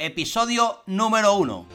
episodio número 1.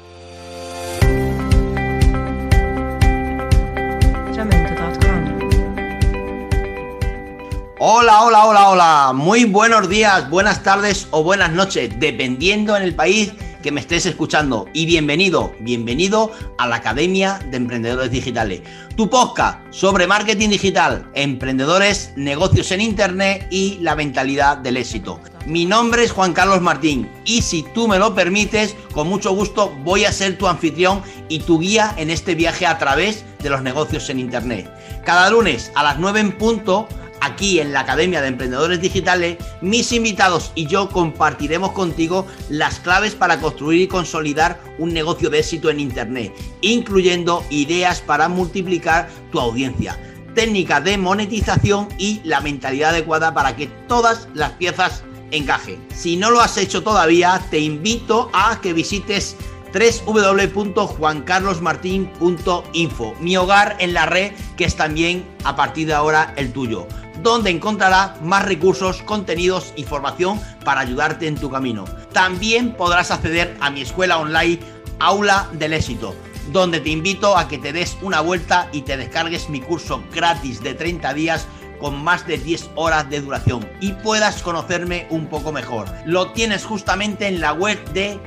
Hola, hola, hola, hola. Muy buenos días, buenas tardes o buenas noches, dependiendo en el país que me estés escuchando. Y bienvenido, bienvenido a la Academia de Emprendedores Digitales. Tu podcast sobre marketing digital, emprendedores, negocios en Internet y la mentalidad del éxito. Mi nombre es Juan Carlos Martín y si tú me lo permites, con mucho gusto voy a ser tu anfitrión y tu guía en este viaje a través de los negocios en Internet. Cada lunes a las 9 en punto aquí en la Academia de Emprendedores Digitales, mis invitados y yo compartiremos contigo las claves para construir y consolidar un negocio de éxito en Internet, incluyendo ideas para multiplicar tu audiencia, técnicas de monetización y la mentalidad adecuada para que todas las piezas encajen. Si no lo has hecho todavía, te invito a que visites www.juancarlosmartin.info, mi hogar en la red que es también a partir de ahora el tuyo donde encontrarás más recursos, contenidos y formación para ayudarte en tu camino. También podrás acceder a mi escuela online Aula del Éxito, donde te invito a que te des una vuelta y te descargues mi curso gratis de 30 días con más de 10 horas de duración y puedas conocerme un poco mejor. Lo tienes justamente en la web de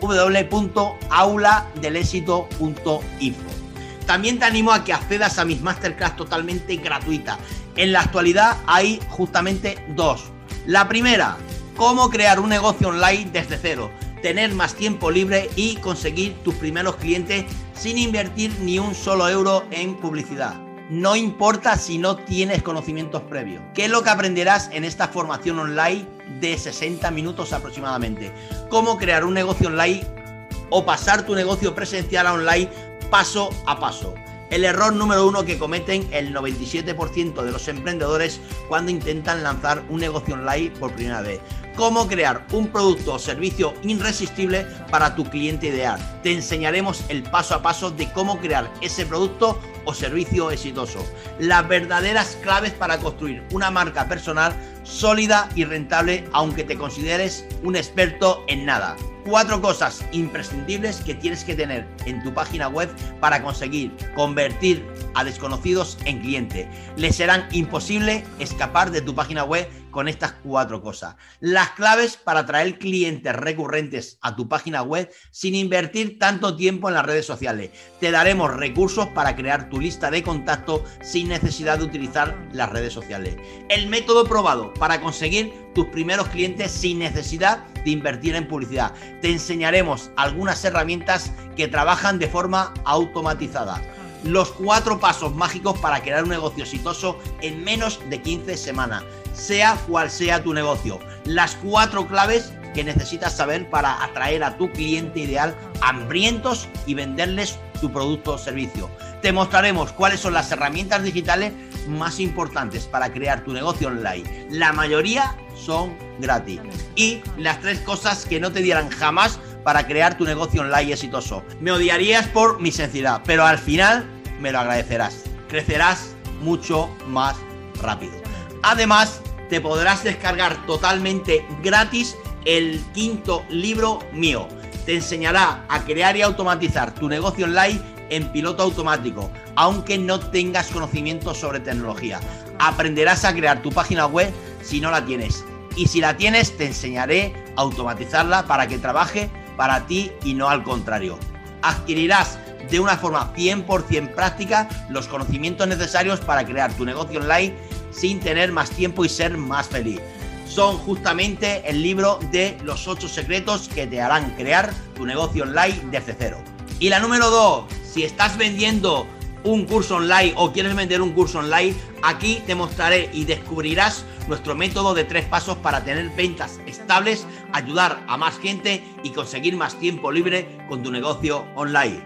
www.auladelexito.info. También te animo a que accedas a mis masterclass totalmente gratuitas en la actualidad hay justamente dos. La primera, cómo crear un negocio online desde cero, tener más tiempo libre y conseguir tus primeros clientes sin invertir ni un solo euro en publicidad. No importa si no tienes conocimientos previos. ¿Qué es lo que aprenderás en esta formación online de 60 minutos aproximadamente? Cómo crear un negocio online o pasar tu negocio presencial a online paso a paso. El error número uno que cometen el 97% de los emprendedores cuando intentan lanzar un negocio online por primera vez. Cómo crear un producto o servicio irresistible para tu cliente ideal. Te enseñaremos el paso a paso de cómo crear ese producto o servicio exitoso. Las verdaderas claves para construir una marca personal sólida y rentable aunque te consideres un experto en nada cuatro cosas imprescindibles que tienes que tener en tu página web para conseguir convertir a desconocidos en cliente. Les serán imposible escapar de tu página web con estas cuatro cosas. Las claves para traer clientes recurrentes a tu página web sin invertir tanto tiempo en las redes sociales. Te daremos recursos para crear tu lista de contacto sin necesidad de utilizar las redes sociales. El método probado para conseguir tus primeros clientes sin necesidad invertir en publicidad. Te enseñaremos algunas herramientas que trabajan de forma automatizada los cuatro pasos mágicos para crear un negocio exitoso en menos de 15 semanas, sea cual sea tu negocio. Las cuatro claves que necesitas saber para atraer a tu cliente ideal hambrientos y venderles tu producto o servicio. Te mostraremos cuáles son las herramientas digitales más importantes para crear tu negocio online. La mayoría son gratis. Y las tres cosas que no te dieran jamás para crear tu negocio online exitoso. Me odiarías por mi sencillez, pero al final me lo agradecerás. Crecerás mucho más rápido. Además, te podrás descargar totalmente gratis el quinto libro mío. Te enseñará a crear y automatizar tu negocio online en piloto automático, aunque no tengas conocimiento sobre tecnología. Aprenderás a crear tu página web si no la tienes. Y si la tienes, te enseñaré a automatizarla para que trabaje para ti y no al contrario. Adquirirás de una forma 100% práctica los conocimientos necesarios para crear tu negocio online sin tener más tiempo y ser más feliz. Son justamente el libro de los 8 secretos que te harán crear tu negocio online desde cero. Y la número 2, si estás vendiendo un curso online o quieres vender un curso online, aquí te mostraré y descubrirás nuestro método de tres pasos para tener ventas estables, ayudar a más gente y conseguir más tiempo libre con tu negocio online.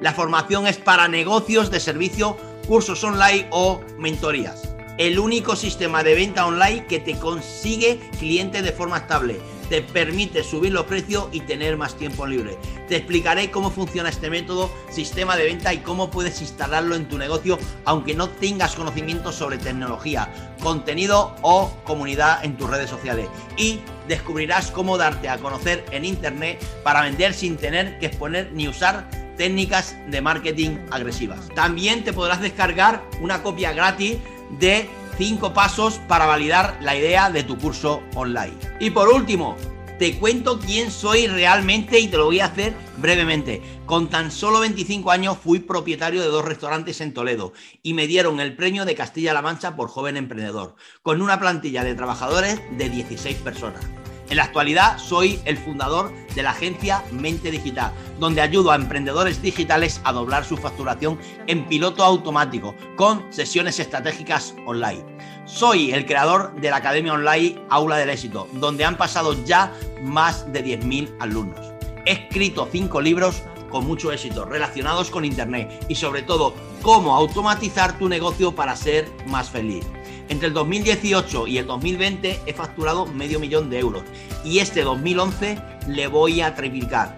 La formación es para negocios de servicio, cursos online o mentorías. El único sistema de venta online que te consigue cliente de forma estable te permite subir los precios y tener más tiempo libre. Te explicaré cómo funciona este método, sistema de venta y cómo puedes instalarlo en tu negocio aunque no tengas conocimiento sobre tecnología, contenido o comunidad en tus redes sociales. Y descubrirás cómo darte a conocer en Internet para vender sin tener que exponer ni usar técnicas de marketing agresivas. También te podrás descargar una copia gratis de 5 pasos para validar la idea de tu curso online. Y por último, te cuento quién soy realmente y te lo voy a hacer brevemente. Con tan solo 25 años fui propietario de dos restaurantes en Toledo y me dieron el premio de Castilla-La Mancha por joven emprendedor, con una plantilla de trabajadores de 16 personas. En la actualidad soy el fundador de la agencia Mente Digital, donde ayudo a emprendedores digitales a doblar su facturación en piloto automático con sesiones estratégicas online. Soy el creador de la Academia Online Aula del Éxito, donde han pasado ya más de 10.000 alumnos. He escrito cinco libros con mucho éxito relacionados con Internet y sobre todo cómo automatizar tu negocio para ser más feliz. Entre el 2018 y el 2020 he facturado medio millón de euros y este 2011 le voy a triplicar.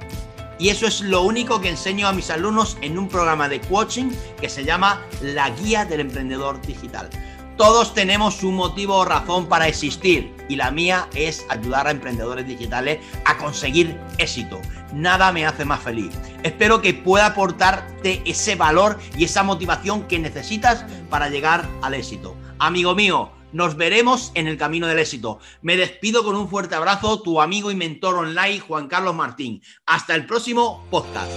Y eso es lo único que enseño a mis alumnos en un programa de coaching que se llama La Guía del Emprendedor Digital. Todos tenemos un motivo o razón para existir y la mía es ayudar a emprendedores digitales a conseguir éxito. Nada me hace más feliz. Espero que pueda aportarte ese valor y esa motivación que necesitas para llegar al éxito. Amigo mío, nos veremos en el camino del éxito. Me despido con un fuerte abrazo, tu amigo y mentor online, Juan Carlos Martín. Hasta el próximo podcast.